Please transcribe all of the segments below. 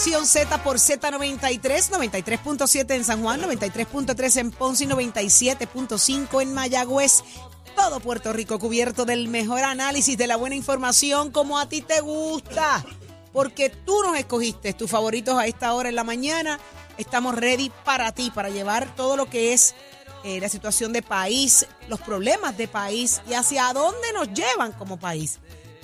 Nación Z por Z93, 93.7 en San Juan, 93.3 en Ponce y 97.5 en Mayagüez. Todo Puerto Rico cubierto del mejor análisis, de la buena información, como a ti te gusta. Porque tú nos escogiste tus favoritos a esta hora en la mañana. Estamos ready para ti, para llevar todo lo que es eh, la situación de país, los problemas de país y hacia dónde nos llevan como país.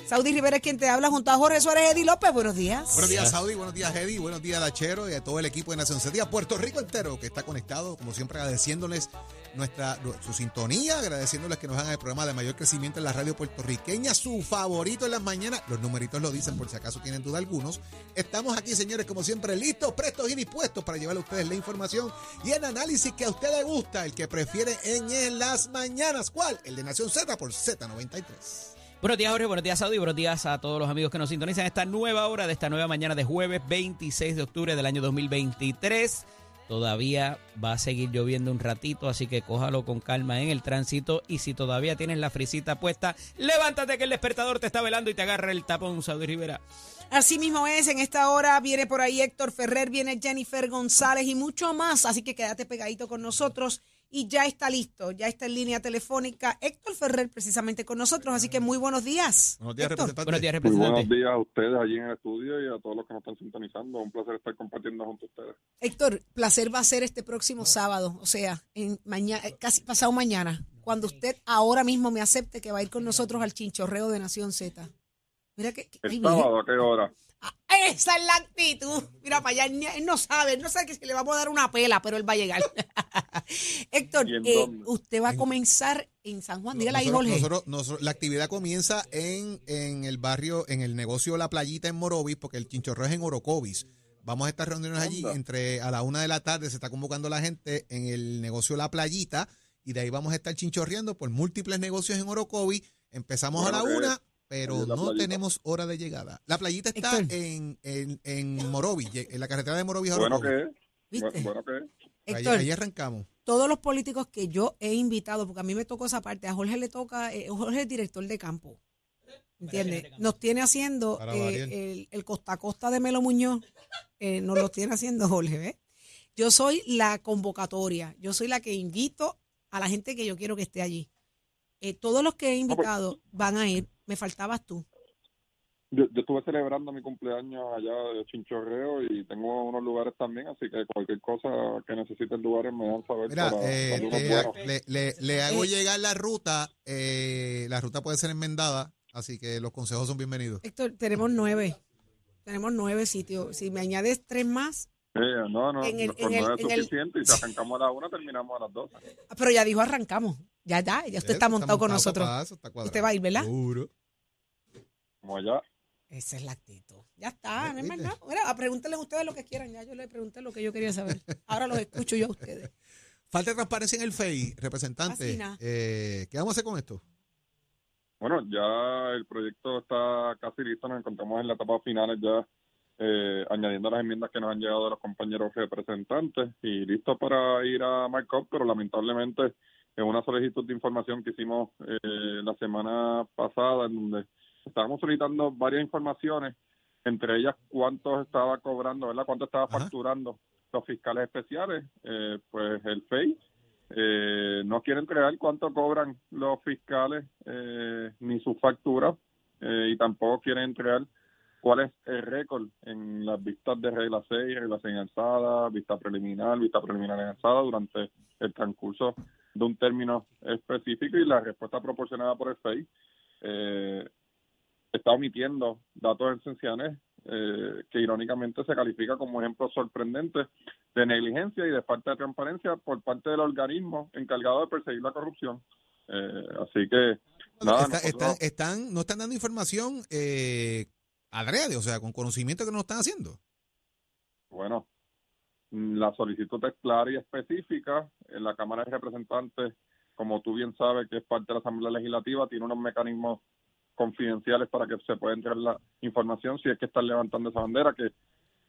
Saudi Rivera es quien te habla junto a Jorge Suárez Eddie López. Buenos días. Buenos días, Saudi. Buenos días, Eddie. Buenos días, Dachero y a todo el equipo de Nación Z. Puerto Rico entero que está conectado, como siempre, agradeciéndoles nuestra su sintonía, agradeciéndoles que nos hagan el programa de mayor crecimiento en la radio puertorriqueña, su favorito en las mañanas. Los numeritos lo dicen por si acaso tienen duda algunos. Estamos aquí, señores, como siempre, listos, prestos y dispuestos para llevarle a ustedes la información y el análisis que a usted le gusta, el que prefiere en, en las mañanas. ¿Cuál? El de Nación Z por Z93. Buenos días, Jorge. Buenos días, Saudi. Buenos días a todos los amigos que nos sintonizan esta nueva hora de esta nueva mañana de jueves 26 de octubre del año 2023. Todavía va a seguir lloviendo un ratito, así que cójalo con calma en el tránsito. Y si todavía tienes la frisita puesta, levántate que el despertador te está velando y te agarra el tapón, Saudi Rivera. Así mismo es, en esta hora viene por ahí Héctor Ferrer, viene Jennifer González y mucho más, así que quédate pegadito con nosotros y ya está listo, ya está en línea telefónica Héctor Ferrer precisamente con nosotros, así que muy buenos días. Buenos días, representante. Buenos días, Muy representante. buenos días a ustedes allí en el estudio y a todos los que nos están sintonizando. Un placer estar compartiendo junto a ustedes. Héctor, placer va a ser este próximo sábado, o sea, en mañana, casi pasado mañana, cuando usted ahora mismo me acepte que va a ir con nosotros al chinchorreo de Nación Z. Mira que, que- El ay, mire. sábado, ¿a qué hora? Esa es la actitud. Mira para allá, él, no sabe, él no sabe que si le vamos a dar una pela, pero él va a llegar. Héctor, ¿Y en eh, usted va a comenzar en San Juan. Dígale ahí, Jorge. nosotros- nosotros- la actividad comienza en, en el barrio, en el negocio La Playita en Morovis, porque el chinchorro es en Orocovis. Vamos a estar reunidos allí entre a la una de la tarde. Se está convocando la gente en el negocio La Playita y de ahí vamos a estar chinchorreando por múltiples negocios en Orocovis. Empezamos a la una, pero no playita. tenemos hora de llegada. La playita está Héctor. en, en, en Morovis, en la carretera de Morovis a Bueno Orocovis. que es. Bueno que es. Ahí, arrancamos. todos los políticos que yo he invitado, porque a mí me tocó esa parte, a Jorge le toca, eh, Jorge es director de campo. ¿Entiendes? Nos tiene haciendo Para eh, variar. el, el costa a costa de Melo Muñoz, eh, nos lo tiene haciendo Jorge, ¿ves? Yo soy la convocatoria, yo soy la que invito a la gente que yo quiero que esté allí. Eh, todos los que he invitado van a ir, me faltabas tú. Yo, yo estuve celebrando mi cumpleaños allá de Chinchorreo y tengo unos lugares también, así que cualquier cosa que necesiten lugares me dan saber Mira, para eh, unos le, le- le- le hago Eh. llegar la ruta. eh, la ruta puede ser enmendada, así que los consejos son bienvenidos. Héctor, tenemos nueve. Tenemos nueve sitios. Si me añades tres más, Eh, no, no, en el- con en el- nueve es el- suficiente y si arrancamos a las una terminamos a las dos. ah, pero ya dijo arrancamos. Ya, ya, ya usted está montado con nosotros. papá, eso está cuadrado. Usted va a ir, ¿verdad? Seguro. Como allá. Esa es la actitud. Ya está, no es más nada. Mira, pregúntenle a ustedes lo que quieran. Ya yo les pregunté lo que yo quería saber. Ahora los escucho yo a ustedes. Falta de transparencia en el FEI, representante. Eh, ¿Qué vamos a hacer con esto? Bueno, ya el proyecto está casi listo, nos encontramos en la etapa final ya eh, añadiendo las enmiendas que nos han llegado de los compañeros representantes y listo para ir a markup, pero lamentablemente en una solicitud de información que hicimos eh, la semana pasada en donde estábamos solicitando varias informaciones, entre ellas cuánto estaba cobrando, ¿verdad? Cuánto estaba Ajá. facturando los fiscales especiales, eh, pues el FEI eh, no quiere entregar cuánto cobran los fiscales eh, ni sus facturas eh, y tampoco quiere entregar cuál es el récord en las vistas de regla 6, regla 6 en alzada, vista preliminar, vista preliminar en alzada durante el transcurso de un término específico y la respuesta proporcionada por el FEI eh, está omitiendo datos esenciales eh, que irónicamente se califica como ejemplos sorprendentes de negligencia y de falta de transparencia por parte del organismo encargado de perseguir la corrupción. Eh, así que, nada, Está- nosotros- están, están- no están dando información eh, adrede, o sea, con conocimiento que no están haciendo. bueno, la solicitud es clara y específica. En la Cámara de Representantes, como tú bien sabes, que es parte de la Asamblea Legislativa, tiene unos mecanismos confidenciales para que se pueda entregar la información si es que están levantando esa bandera, que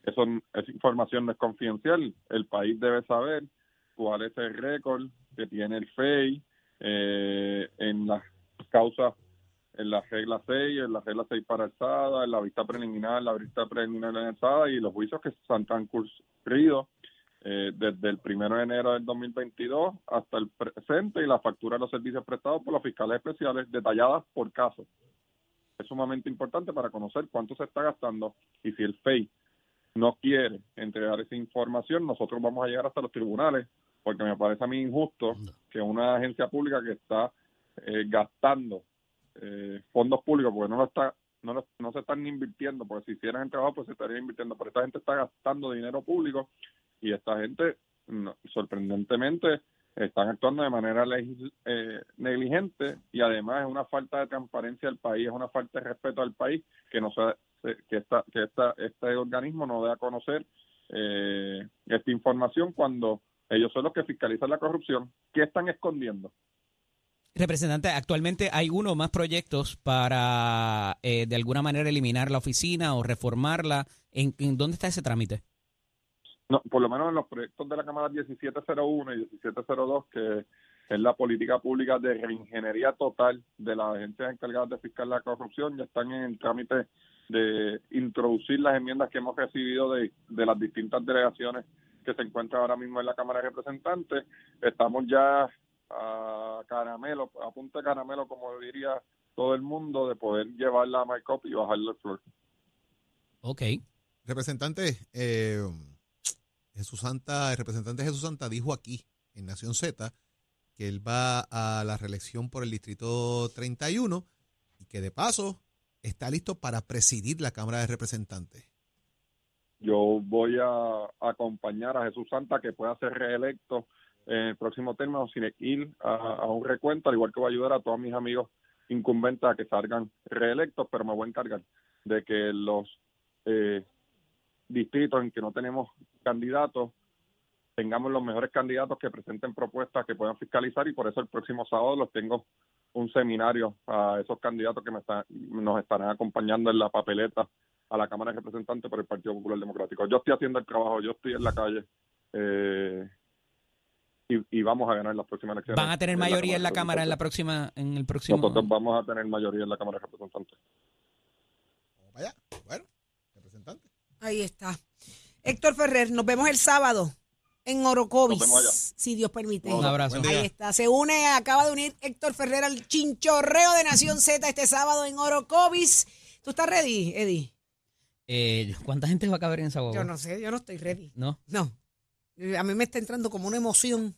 eso, esa información no es confidencial. El país debe saber cuál es el récord que tiene el FEI eh, en las causas en la regla 6, en la regla 6 para alzada, en la vista preliminar, la vista preliminar en alzada y los juicios que se han transcurrido eh, desde el 1 de enero del 2022 hasta el presente y la factura de los servicios prestados por los fiscales especiales detalladas por caso. Es sumamente importante para conocer cuánto se está gastando y si el FEI no quiere entregar esa información, nosotros vamos a llegar hasta los tribunales porque me parece a mí injusto que una agencia pública que está eh, gastando eh, fondos públicos porque no lo está no, no se están invirtiendo porque si hicieran el trabajo pues se estaría invirtiendo pero esta gente está gastando dinero público y esta gente sorprendentemente están actuando de manera eh, negligente y además es una falta de transparencia del país es una falta de respeto al país que no se, que esta, que esta, este organismo no dé a conocer eh, esta información cuando ellos son los que fiscalizan la corrupción ¿qué están escondiendo? Representante, actualmente hay uno o más proyectos para eh, de alguna manera eliminar la oficina o reformarla. ¿En, dónde está ese trámite? No, por lo menos en los proyectos de la Cámara 1701 y 1702, que es la política pública de reingeniería total de las agencias encargadas de fiscal la corrupción, ya están en el trámite de introducir las enmiendas que hemos recibido de, de las distintas delegaciones que se encuentran ahora mismo en la Cámara de Representantes. Estamos ya a caramelo, a punta de caramelo, como diría todo el mundo, de poder llevarla a MyCop y bajarle el flor. Ok. Representante, eh, Jesús Santa, el representante Jesús Santa dijo aquí, en Nación Z, que él va a la reelección por el Distrito 31 y que de paso está listo para presidir la Cámara de Representantes. Yo voy a acompañar a Jesús Santa que pueda ser reelecto en el próximo término sin ir a, un recuento, al igual que voy a ayudar a todos mis amigos incumbentes a que salgan reelectos, pero me voy a encargar de que los eh, distritos en que no tenemos candidatos tengamos los mejores candidatos que presenten propuestas que puedan fiscalizar y por eso el próximo sábado los tengo un seminario a esos candidatos que me nos estarán acompañando en la papeleta a la Cámara de Representantes por el Partido Popular Democrático. Yo estoy haciendo el trabajo, yo estoy en la calle eh, y, vamos a ganar las próximas elecciones. ¿Van a tener mayoría en la Cámara en la próxima, en el próximo? Nosotros vamos a tener mayoría en la Cámara de Representantes. Vaya. Ahí está. Héctor Ferrer, nos vemos el sábado en Orocovis, si Dios permite. Un abrazo. Ahí está. Se une, acaba de unir Héctor Ferrer al chinchorreo de Nación Z este sábado en Orocovis. ¿Tú estás ready, Eddie? Eh, ¿Cuánta gente va a caber en esa boda? Yo no sé, yo no estoy ready. ¿No? No. A mí me está entrando como una emoción.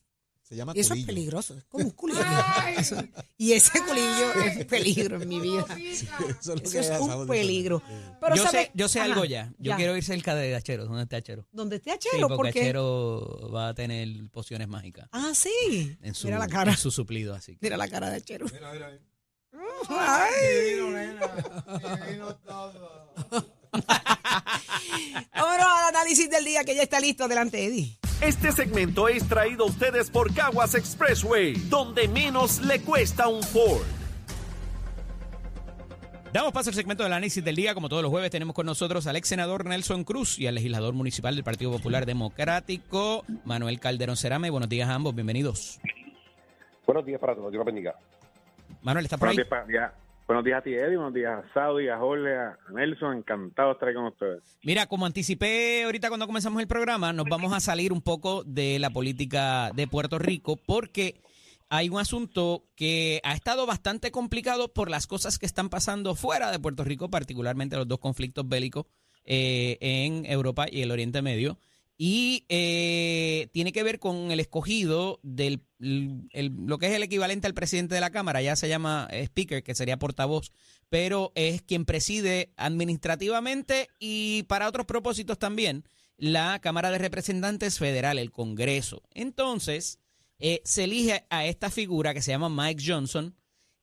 Se llama y eso es peligroso, es como un culillo. y ese culillo es peligro en mi vida. eso, es, un peligro. Pero yo, sé, yo sé algo ya. Yo quiero ir cerca de Achero. ¿Dónde está Achero? ¿Dónde está Achero? Sí, porque Achero va a tener pociones mágicas. Ah, sí. En su, mira la cara. En su suplido, así. Mira la cara de Achero. Mira, mira, mira. Ay. Divino, nena. Divino todo. Vámonos al análisis del día que ya está listo. Adelante, Eddie. Este segmento es traído a ustedes por Caguas Expressway, donde menos le cuesta un Ford. Damos paso al segmento del análisis del día. Como todos los jueves, tenemos con nosotros al ex senador Nelson Cruz y al legislador municipal del Partido Popular Democrático, Manuel Calderón Cerame. Buenos días a ambos, bienvenidos. Buenos días para todos, Dios bendiga. Manuel, ¿está por ahí? Buenos días a ti, Eddie. Buenos días a Saudi, a Jorge, a Nelson. Encantado de estar ahí con ustedes. Mira, como anticipé ahorita cuando comenzamos el programa, nos vamos a salir un poco de la política de Puerto Rico porque hay un asunto que ha estado bastante complicado por las cosas que están pasando fuera de Puerto Rico, particularmente los dos conflictos bélicos eh, en Europa y el Oriente Medio. Y eh, tiene que ver con el escogido del lo que es el equivalente al presidente de la Cámara, ya se llama eh, Speaker, que sería portavoz, pero es quien preside administrativamente y para otros propósitos también la Cámara de Representantes Federal, el Congreso. Entonces, eh, se elige a esta figura que se llama Mike Johnson,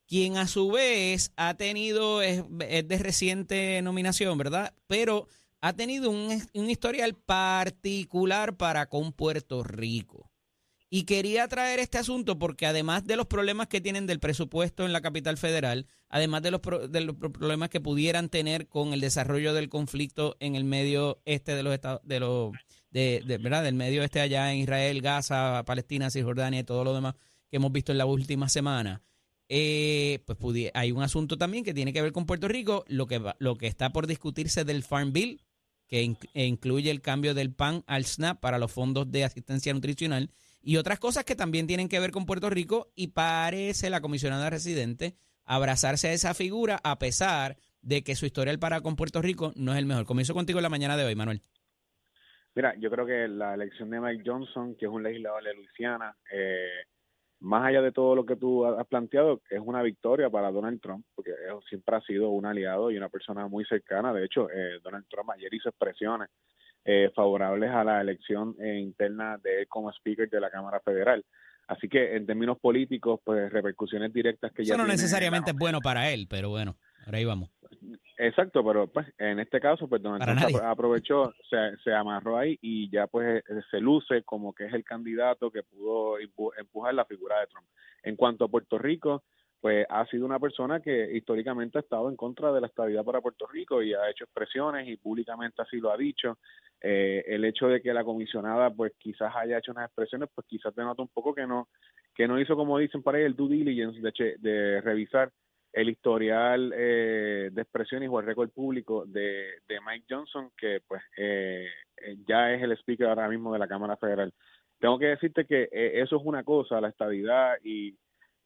quien a su vez ha tenido, es, de reciente nominación, ¿verdad? Pero ha tenido un, historial particular para con Puerto Rico. Y quería traer este asunto porque además de los problemas que tienen del presupuesto en la capital federal, además de los, problemas que pudieran tener con el desarrollo del conflicto en el medio este de los estados, de los, de, ¿verdad? Del medio este allá en Israel, Gaza, Palestina, Cisjordania y todo lo demás que hemos visto en la última semana, eh, pues hay un asunto también que tiene que ver con Puerto Rico, lo que, lo que está por discutirse del Farm Bill, que e incluye el cambio del PAN al SNAP para los fondos de asistencia nutricional y otras cosas que también tienen que ver con Puerto Rico y parece la comisionada residente abrazarse a esa figura a pesar de que su historial para con Puerto Rico no es el mejor. Comienzo contigo en la mañana de hoy, Manuel. Mira, yo creo que la elección de Mike Johnson, que es un legislador de Luisiana, eh, más allá de todo lo que tú has planteado, es una victoria para Donald Trump, porque él siempre ha sido un aliado y una persona muy cercana. De hecho, eh, Donald Trump ayer hizo expresiones eh, favorables a la elección eh, interna de él como speaker de la Cámara Federal. Así que en términos políticos, pues repercusiones directas que ya Eso no tiene necesariamente es bueno para él, pero bueno, ahora ahí vamos. Exacto, pero pues en este caso, pues Donald Para Trump aprovechó, se, se amarró ahí y ya pues eh, se luce como que es el candidato que pudo empu- empujar la figura de Trump. En cuanto a Puerto Rico, pues ha sido una persona que históricamente ha estado en contra de la estabilidad para Puerto Rico y ha hecho expresiones y públicamente así lo ha dicho. Eh, el hecho de que la comisionada pues quizás haya hecho unas expresiones, pues quizás denota un poco que no que no hizo como dicen por ahí el due diligence de, che- de revisar el historial eh, de expresiones o el récord público de, de Mike Johnson, que pues eh, eh, ya es el speaker ahora mismo de la Cámara Federal. Tengo que decirte que eh, eso es una cosa, la estabilidad y,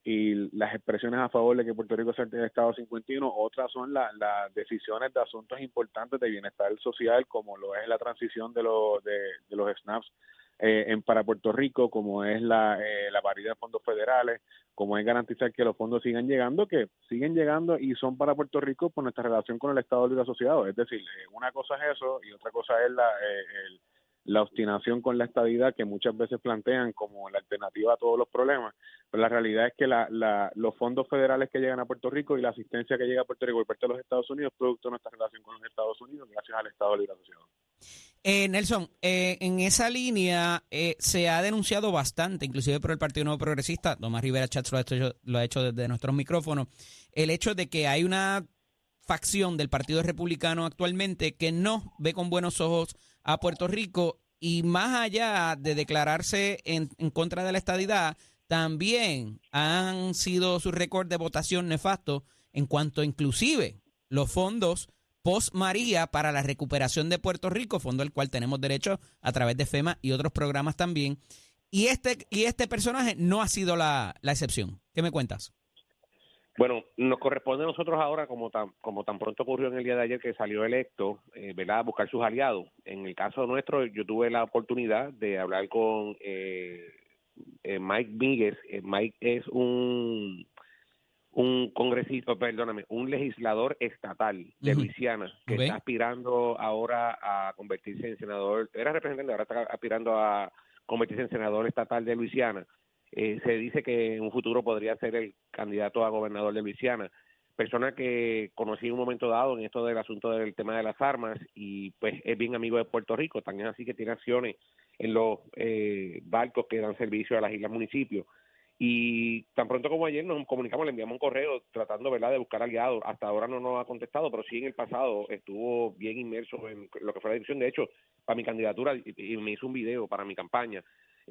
y las expresiones a favor de que Puerto Rico sea el Estado 51, otras son la- las decisiones de asuntos importantes de bienestar social, como lo es la transición de, los de los SNAPs eh, en, para Puerto Rico, como es la, eh, la paridad de fondos federales, como es garantizar que los fondos sigan llegando, que siguen llegando y son para Puerto Rico por nuestra relación con el Estado Libre Asociado. Es decir, eh, una cosa es eso y otra cosa es la, eh, el- la obstinación con la estadidad que muchas veces plantean como la alternativa a todos los problemas. Pero la realidad es que la, la, los fondos federales que llegan a Puerto Rico y la asistencia que llega a Puerto Rico por parte de los Estados Unidos es producto de nuestra relación con los Estados Unidos gracias al Estado Libre Asociado. Eh, Nelson, eh, en esa línea eh, se ha denunciado bastante, inclusive por el Partido Nuevo Progresista, Tomás Rivera Chats lo ha, hecho, lo ha hecho desde nuestros micrófonos, el hecho de que hay una facción del Partido Republicano actualmente que no ve con buenos ojos a Puerto Rico y más allá de declararse en, en contra de la estadidad, también han sido su récord de votación nefasto en cuanto inclusive los fondos post María para la recuperación de Puerto Rico, fondo al cual tenemos derecho a través de FEMA y otros programas también. Y este, y este personaje no ha sido la, la excepción. ¿Qué me cuentas? Bueno, nos corresponde a nosotros ahora, como tan, como tan pronto ocurrió en el día de ayer que salió electo, eh, ¿verdad? buscar sus aliados. En el caso nuestro, yo tuve la oportunidad de hablar con eh, eh, Mike Míguez. Eh, Mike es un un congresista, perdóname, un legislador estatal de. Luisiana que está aspirando ahora a convertirse en senador, era representante, ahora está aspirando a convertirse en senador estatal de Luisiana. Eh, se dice que en un futuro podría ser el candidato a gobernador de Luisiana. Persona que conocí en un momento dado en esto del asunto del tema de las armas y pues es bien amigo de Puerto Rico, es así que tiene acciones en los eh, barcos que dan servicio a las islas municipios. Y tan pronto como ayer nos comunicamos, le enviamos un correo tratando ¿verdad? de buscar aliados. Hasta ahora no nos ha contestado, pero sí en el pasado estuvo bien inmerso en lo que fue la discusión. De hecho, para mi candidatura, y me hizo un video para mi campaña,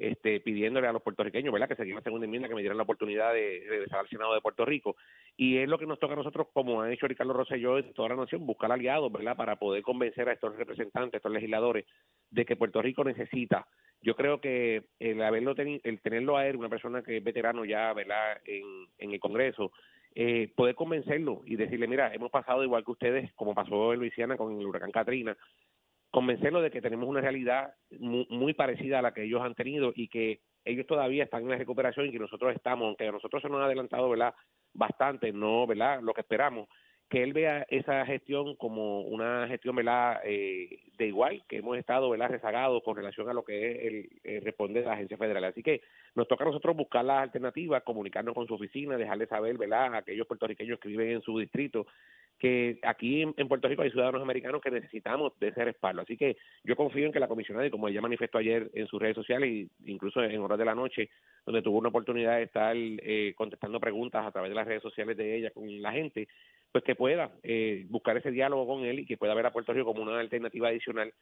este, pidiéndole a los puertorriqueños ¿verdad? que se la segunda enmienda, que me dieran la oportunidad de regresar al Senado de Puerto Rico. Y es lo que nos toca a nosotros, como ha hecho Ricardo Rosselló y toda la nación, buscar aliados ¿verdad? para poder convencer a estos representantes, a estos legisladores, de que Puerto Rico necesita yo creo que el haberlo teni- el tenerlo a él, una persona que es veterano ya, ¿verdad? En, en el Congreso, eh, poder convencerlo y decirle, mira, hemos pasado igual que ustedes, como pasó en Luisiana con el huracán Katrina, convencerlo de que tenemos una realidad muy, muy parecida a la que ellos han tenido y que ellos todavía están en la recuperación y que nosotros estamos, aunque a nosotros se nos ha adelantado, ¿verdad? Bastante, no, ¿verdad? Lo que esperamos, que él vea esa gestión como una gestión, ¿verdad? Eh, de igual que hemos estado, ¿verdad? Rezagados con relación a lo que es el, el responder de la agencia federal. Así que nos toca a nosotros buscar las alternativas, comunicarnos con su oficina, dejarle saber, ¿verdad? A aquellos puertorriqueños que viven en su distrito que aquí en, Puerto Rico hay ciudadanos americanos que necesitamos de ese respaldo. Así que yo confío en que la comisionada, y como ella manifestó ayer en sus redes sociales, y incluso en horas de la noche, donde tuvo una oportunidad de estar eh, contestando preguntas a través de las redes sociales de ella con la gente, pues que pueda eh, buscar ese diálogo con él y que pueda ver a Puerto Rico como una alternativa adicional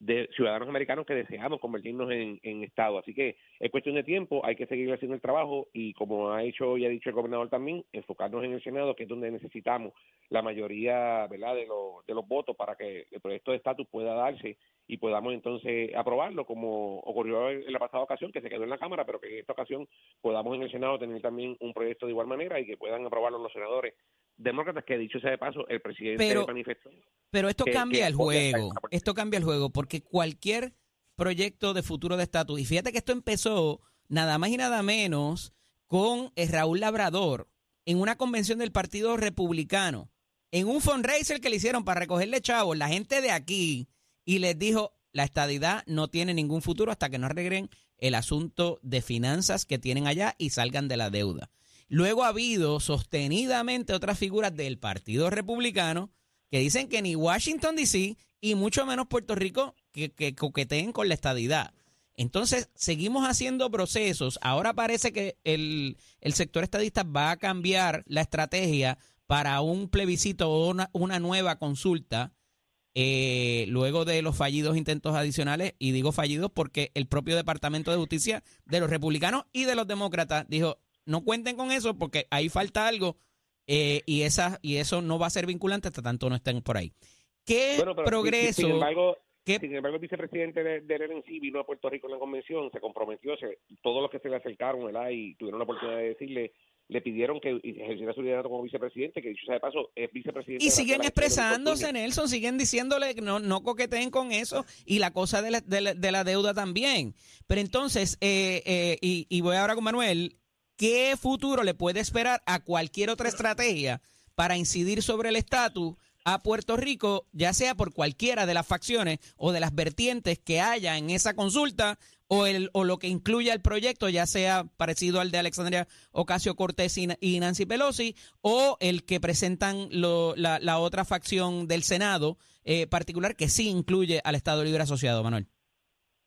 de ciudadanos americanos que deseamos convertirnos en, Estado. Así que es cuestión de tiempo, hay que seguir haciendo el trabajo y como ha hecho y ha dicho el gobernador también, enfocarnos en el Senado, que es donde necesitamos la mayoría ¿verdad? De, los, de los votos para que el proyecto de estatus pueda darse y podamos entonces aprobarlo, como ocurrió en la pasada ocasión, que se quedó en la Cámara, pero que en esta ocasión podamos en el Senado tener también un proyecto de igual manera y que puedan aprobarlo los senadores demócratas, que dicho sea de paso, el presidente Pero- manifestó. Pero esto que- cambia que el juego. Esto cambia el juego porque cualquier proyecto de futuro de estatus, y fíjate que esto empezó nada más y nada menos con eh, Raúl Labrador en una convención del Partido Republicano, en un fundraiser que le hicieron para recogerle chavos, la gente de aquí, y les dijo, la estadidad no tiene ningún futuro hasta que no arreglen el asunto de finanzas que tienen allá y salgan de la deuda. Luego ha habido sostenidamente otras figuras del Partido Republicano que dicen que ni Washington DC y mucho menos Puerto Rico que, que coqueteen con la estadidad. Entonces, seguimos haciendo procesos. Ahora parece que el, el sector estadista va a cambiar la estrategia para un plebiscito o una, una nueva consulta eh, luego de los fallidos intentos adicionales. Y digo fallidos porque el propio Departamento de Justicia de los republicanos y de los demócratas dijo, no cuenten con eso porque ahí falta algo eh, y, esa, y eso no va a ser vinculante hasta tanto no estén por ahí. ¿Qué Bueno, progreso? Sin embargo, ¿Qué- sin embargo, el vicepresidente de, del RNC vino a Puerto Rico en la convención, se comprometió, se- todos los que se le acercaron ¿verdad? y tuvieron la oportunidad de decirle, le pidieron que ejerciera su liderazgo como vicepresidente, que dicho sea de paso, es vicepresidente. Y de siguen de de expresándose. Nelson, siguen diciéndole que no, no coqueteen con eso y la cosa de la, de la- de la deuda también. Pero entonces, eh, eh, y, y voy ahora con Manuel, ¿qué futuro le puede esperar a cualquier otra estrategia para incidir sobre el estatus a Puerto Rico, ya sea por cualquiera de las facciones o de las vertientes que haya en esa consulta o, el, o lo que incluya el proyecto, ya sea parecido al de Alexandria Ocasio Cortés y, Nancy Pelosi, o el que presentan la, la otra facción del Senado eh, particular que sí incluye al Estado Libre Asociado, Manuel.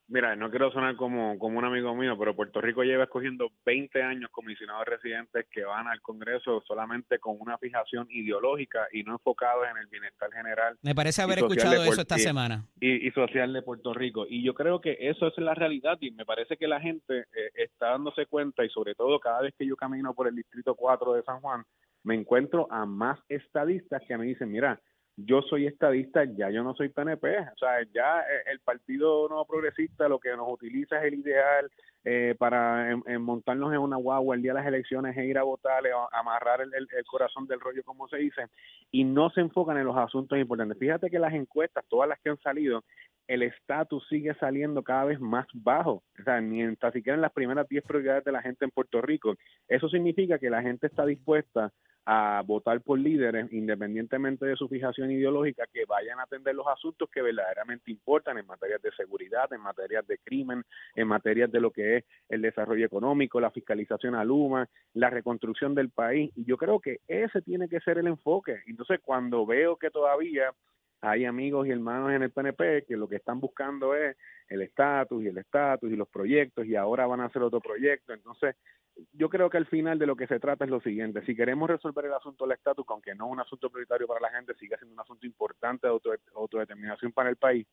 Mira, no quiero sonar como, como un amigo mío, pero Puerto Rico lleva escogiendo 20 años comisionados residentes que van al Congreso solamente con una fijación ideológica y no enfocados en el bienestar general Me parece haber escuchado eso esta semana. y, y social de Puerto Rico. Y yo creo que eso es la realidad y me parece que la gente eh, está dándose cuenta y sobre todo cada vez que yo camino por el Distrito 4 de San Juan, me encuentro a más estadistas que me dicen, mira, yo soy estadista, ya yo no soy PNP, o sea, ya eh, el Partido No Progresista lo que nos utiliza es el ideal eh, para montarnos en una guagua el día de las elecciones e ir a votar, eh, a- amarrar el, el- el corazón del rollo, como se dice, y no se enfocan en los asuntos importantes. Fíjate que las encuestas, todas las que han salido, el estatus sigue saliendo cada vez más bajo, o sea, ni tan siquiera en las primeras 10 prioridades de la gente en Puerto Rico. Eso significa que la gente está dispuesta a votar por líderes, independientemente de su fijación ideológica, que vayan a atender los asuntos que verdaderamente importan en materias de seguridad, en materias de crimen, en materias de lo que es el desarrollo económico, la fiscalización a Luma, la reconstrucción del país. Y yo creo que ese tiene que ser el enfoque. Entonces, cuando veo que todavía hay amigos y hermanos en el PNP que lo que están buscando es el estatus y el estatus y los proyectos y ahora van a hacer otro proyecto. Entonces, yo creo que al final de lo que se trata es lo siguiente, si queremos resolver el asunto del estatus, que aunque no es un asunto prioritario para la gente, sigue siendo un asunto importante de auto- autodeterminación para el país,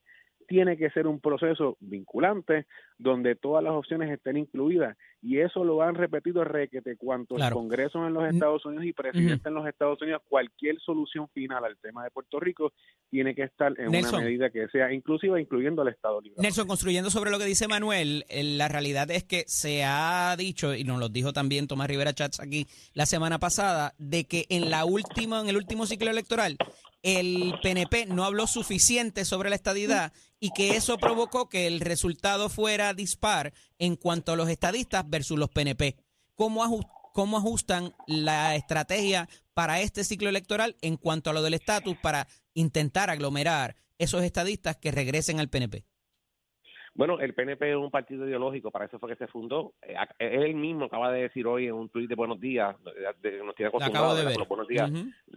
tiene que ser un proceso vinculante donde todas las opciones estén incluidas y eso lo han repetido requete cuantos Claro. congresos en los Mm. Estados Unidos y presidentes en los Estados Unidos, cualquier solución final al tema de Puerto Rico tiene que estar en Nelson. una medida que sea inclusiva, incluyendo al Estado Libre. Nelson, construyendo sobre lo que dice Manuel, eh, la realidad es que se ha dicho, y nos lo dijo también Tomás Rivera Chats aquí la semana pasada, de que en la última, en el último ciclo electoral, el PNP no habló suficiente sobre la estadidad y que eso provocó que el resultado fuera dispar en cuanto a los estadistas versus los PNP. ¿Cómo, cómo ajustan la estrategia para este ciclo electoral en cuanto a lo del estatus para intentar aglomerar esos estadistas que regresen al PNP? Bueno, el PNP es un partido ideológico, para eso fue que se fundó. Eh, ac- Él mismo acaba de decir hoy en un tuit de buenos días, de, nos tiene acostumbrados de ver. los buenos días,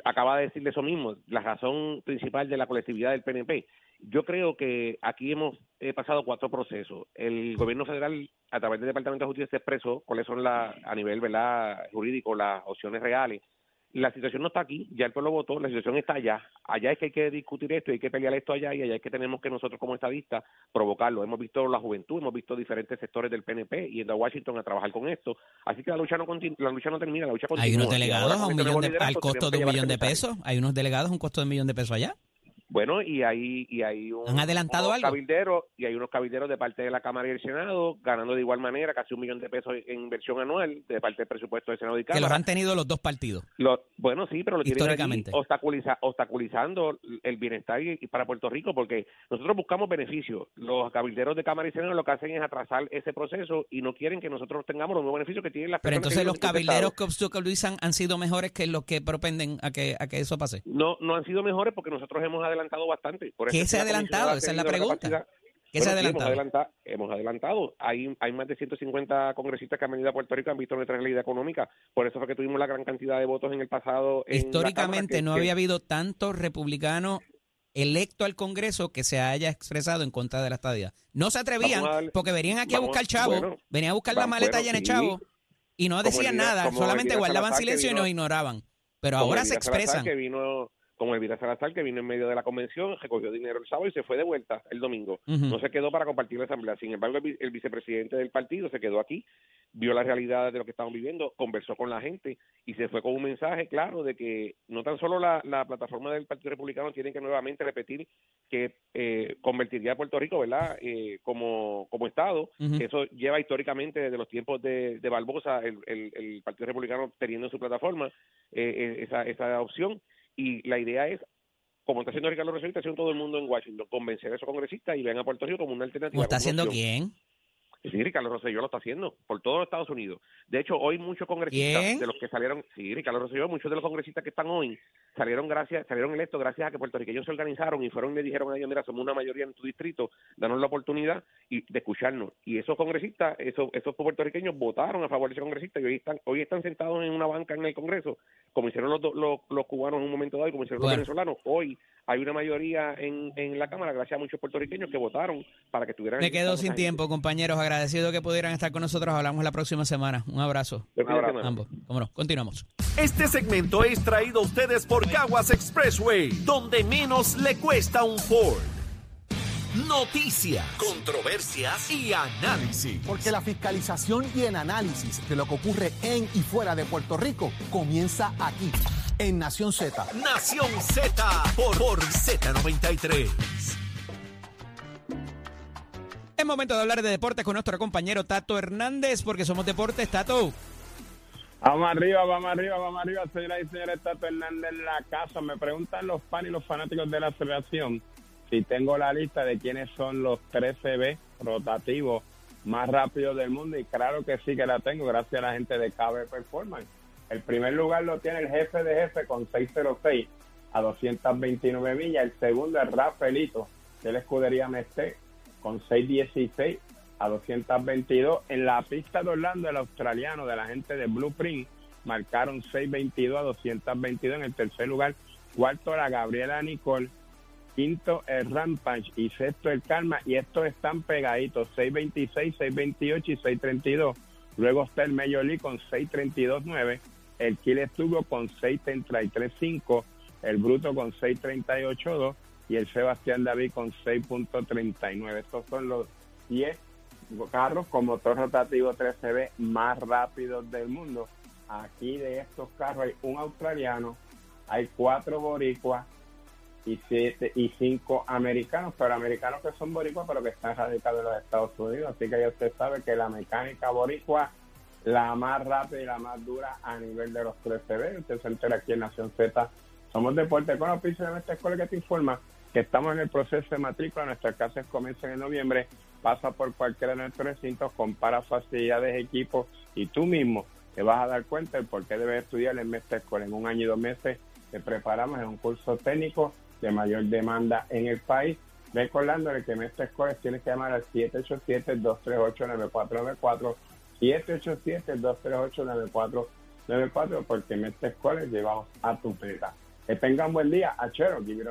acaba de decirle eso mismo, la razón principal de la colectividad del PNP. Yo creo que aquí hemos eh, pasado cuatro procesos. El gobierno federal, a través del Departamento de Justicia, se expresó cuáles son la, a nivel ¿verdad? jurídico las opciones reales la situación no está aquí, ya el pueblo votó, la situación está allá. Allá es que hay que discutir esto, hay que pelear esto allá y allá es que tenemos que nosotros como estadistas provocarlo. Hemos visto la juventud, hemos visto diferentes sectores del PNP yendo a Washington a trabajar con esto. Así que la lucha no la lucha no termina, la lucha continúa. Hay unos ahora delegados a un millón de, al costo de un millón de pesos. Hay unos delegados a un costo de un millón de pesos allá. Bueno, y hay, y hay un, ¿Han adelantado unos cabilderos y hay unos cabilderos de parte de la Cámara y el Senado ganando de igual manera casi un millón de pesos en inversión anual de parte del presupuesto del Senado y Que los Cámara. han tenido los dos partidos. Lo- bueno, sí, pero lo tienen obstaculiza- obstaculizando el bienestar y, y para Puerto Rico, porque nosotros buscamos beneficios. Los cabilderos de Cámara y Senado lo que hacen es atrasar ese proceso y no quieren que nosotros tengamos los mismos beneficios que tienen las Pero personas entonces que los este cabilderos que obstaculizan han sido mejores que los que propenden a que, a que eso pase. no no han sido mejores porque nosotros hemos adelantado bastante. Por ¿Qué se que ha la adelantado? Esa es la pregunta. capacidad- ¿Qué se ha Bueno, adelantado? Hemos adelantado, hemos adelantado. Hay, hay más de 150 congresistas que han venido a Puerto Rico y han visto nuestra realidad económica. Por eso fue que tuvimos la gran cantidad de votos en el pasado. en la Históricamente Cámara, que- no que- había habido tantos republicanos electos al Congreso que se haya expresado en contra de la estadía. No se atrevían a darle- porque venían aquí a vamos- buscar chavo, bueno, venían a buscar la maleta bueno, llena de chavo y no decían nada, solamente guardaban Salazar, que silencio y vino- nos ignoraban. Pero ahora se expresan. que vino como Elvira Salazar, que vino en medio de la convención, recogió dinero el sábado y se fue de vuelta el domingo. No se quedó para compartir la asamblea. Sin embargo, el, vi- el vicepresidente del partido se quedó aquí, vio la realidad de lo que estamos viviendo, conversó con la gente y se fue con un mensaje claro de que no tan solo la, la plataforma del Partido Republicano tiene que nuevamente repetir que eh, convertiría a Puerto Rico, ¿verdad?, eh, como, como Estado. Eso lleva históricamente desde los tiempos de, de Barbosa, el, el- el Partido Republicano teniendo en su plataforma eh, eh, esa, esa opción. Y la idea es, como está haciendo Ricardo Rosselló, está haciendo todo el mundo en Washington, convencer a esos congresistas y ven a Puerto Rico como una alternativa. ¿Cómo está haciendo quién? Sí, Ricardo Rosselló lo está haciendo por todos los Estados Unidos. De hecho, hoy muchos congresistas ¿Quién? de los que salieron, sí, Ricardo Rosselló, muchos de los congresistas que están hoy salieron gracias, salieron electos gracias a que puertorriqueños se organizaron y fueron y le dijeron a ellos, mira, somos una mayoría en tu distrito, danos la oportunidad y de escucharnos. Y esos congresistas, esos, esos puertorriqueños votaron a favor de ese congresista y hoy están, hoy están sentados en una banca en el Congreso, como hicieron los, los, los cubanos en un momento dado y como hicieron Bueno. los venezolanos. Hoy hay una mayoría en, en la Cámara, gracias a muchos puertorriqueños que votaron para que estuvieran Me quedo sin gente. tiempo, compañeros. Agradecido que pudieran estar con nosotros. Hablamos la próxima semana. Un abrazo. De semana. Ambos. Cómo no. Continuamos. Este segmento es traído a ustedes por Caguas Expressway, donde menos le cuesta un Ford. Noticias, controversias y análisis. Porque la fiscalización y el análisis de lo que ocurre en y fuera de Puerto Rico comienza aquí, en Nación Z. Nación Z por, por Z93. Es momento de hablar de deportes con nuestro compañero Tato Hernández, porque somos deportes, Tato. Vamos arriba, vamos arriba, vamos arriba, señoras y señores, Tato Hernández en la casa. Me preguntan los fans y los fanáticos de la asociación si tengo la lista de quiénes son los 13B rotativos más rápidos del mundo y claro que sí que la tengo gracias a la gente de KB Performance. El primer lugar lo tiene el jefe de jefe con 606 a 229 millas. El segundo es Rafaelito de la escudería Mestre con 616 a 222. En la pista de Orlando, el australiano de la gente de Blueprint marcaron 622 a 222 en el tercer lugar. Cuarto, la Gabriela Nicole. Quinto, el Rampage. Y sexto, el Karma. Y estos están pegaditos: 626, 628 y 632. Luego está el Major con 632.9. El Kill Turbo con 633.5. El Bruto con 638.2. Y el Sebastián David con 6.39. Estos son los 10 carros con motor rotativo 13B más rápidos del mundo. Aquí de estos carros hay un australiano, hay cuatro boricuas y siete y cinco americanos, pero americanos que son boricuas pero que están radicados en los Estados Unidos. Así que ya usted sabe que la mecánica boricua, la más rápida y la más dura a nivel de los 13B. Usted se entera aquí en Nación Z. Somos Deporte con oficio de nuestra escuela que te informa que estamos en el proceso de matrícula. Nuestras clases comienzan en noviembre. Pasa por cualquiera de nuestros recintos, compara facilidades, equipos y tú mismo te vas a dar cuenta de por qué debes estudiar en Mestre Escuela. En un año y dos meses te preparamos en un curso técnico de mayor demanda en el país. Recordándole que Mestre Escuela tienes que llamar al 787-238-9494, 787-238-9494, porque Mestre Escuela llevamos a tu meta. Que tengan buen día. Achero, give it.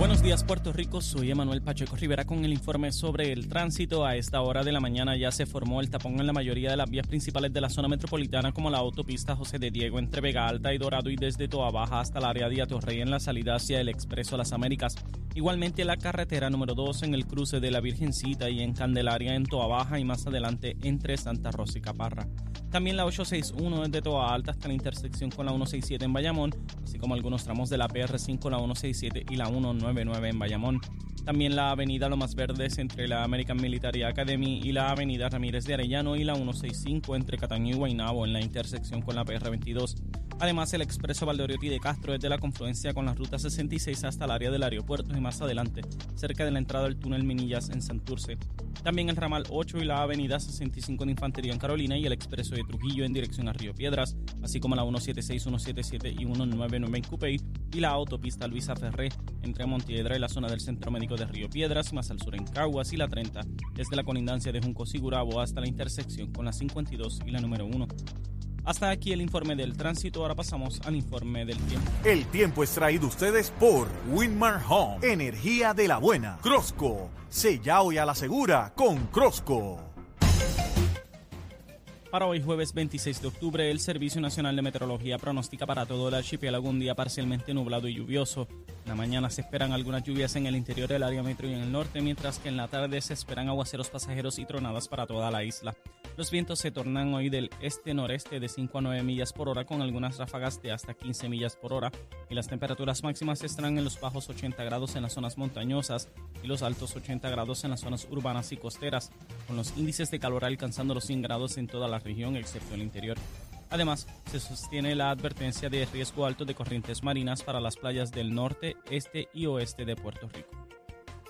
Buenos días Puerto Rico, soy Emanuel Pacheco Rivera con el informe sobre el tránsito. A esta hora de la mañana ya se formó el tapón en la mayoría de las vías principales de la zona metropolitana como la autopista José de Diego entre Vega Alta y Dorado y desde Toa Baja hasta el área de Atorrey en la salida hacia el Expreso Las Américas. Igualmente la carretera número 2 en el cruce de la Virgencita y en Candelaria en Toa Baja y más adelante entre Santa Rosa y Caparra. También la 861 desde Toa Alta hasta la intersección con la 167 en Bayamón, así como algunos tramos de la PR5, la 167 y la 199 en Bayamón. También la avenida Lomas Verdes entre la American Military Academy y la avenida Ramírez de Arellano y la 165 entre Cataño y Guaynabo en la intersección con la PR22. Además, el expreso Valdoriotti de Castro desde la confluencia con la ruta 66 hasta el área del aeropuerto más adelante, cerca de la entrada del túnel Minillas en Santurce. También el ramal 8 y la avenida 65 de Infantería en Carolina y el expreso de Trujillo en dirección a Río Piedras, así como la 176, 177 y 199 en Cupey y la autopista Luisa Ferré entre Montiedra y la zona del Centro Médico de Río Piedras, más al sur en Caguas y la 30, desde la colindancia de Junco Sigurabo hasta la intersección con la 52 y la número 1. Hasta aquí el informe del tránsito, ahora pasamos al informe del tiempo. El tiempo es traído ustedes por Winmar Home, energía de la buena. Crosco, sella hoy a la segura con Crosco. Para hoy jueves 26 de octubre, el Servicio Nacional de Meteorología pronostica para todo el archipiélago un día parcialmente nublado y lluvioso. En la mañana se esperan algunas lluvias en el interior del área metro y en el norte, mientras que en la tarde se esperan aguaceros pasajeros y tronadas para toda la isla. Los vientos se tornan hoy del este-noreste de 5 a 9 millas por hora con algunas ráfagas de hasta 15 millas por hora y las temperaturas máximas estarán en los bajos 80 grados en las zonas montañosas y los altos 80 grados en las zonas urbanas y costeras, con los índices de calor alcanzando los 100 grados en toda la región excepto el interior. Además, se sostiene la advertencia de riesgo alto de corrientes marinas para las playas del norte, este y oeste de Puerto Rico.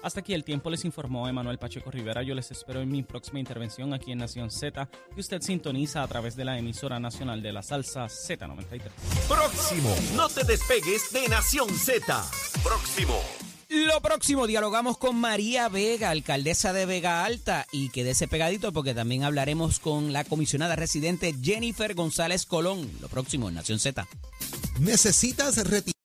Hasta aquí el tiempo les informó Emanuel Pacheco Rivera. Yo les espero en mi próxima intervención aquí en Nación Z, que usted sintoniza a través de la emisora nacional de la salsa Z93. Próximo, no te despegues de Nación Z. Próximo. Lo próximo, dialogamos con María Vega, alcaldesa de Vega Alta, y quédese pegadito porque también hablaremos con la comisionada residente Jennifer González Colón. Lo próximo en Nación Z. ¿Necesitas retirar?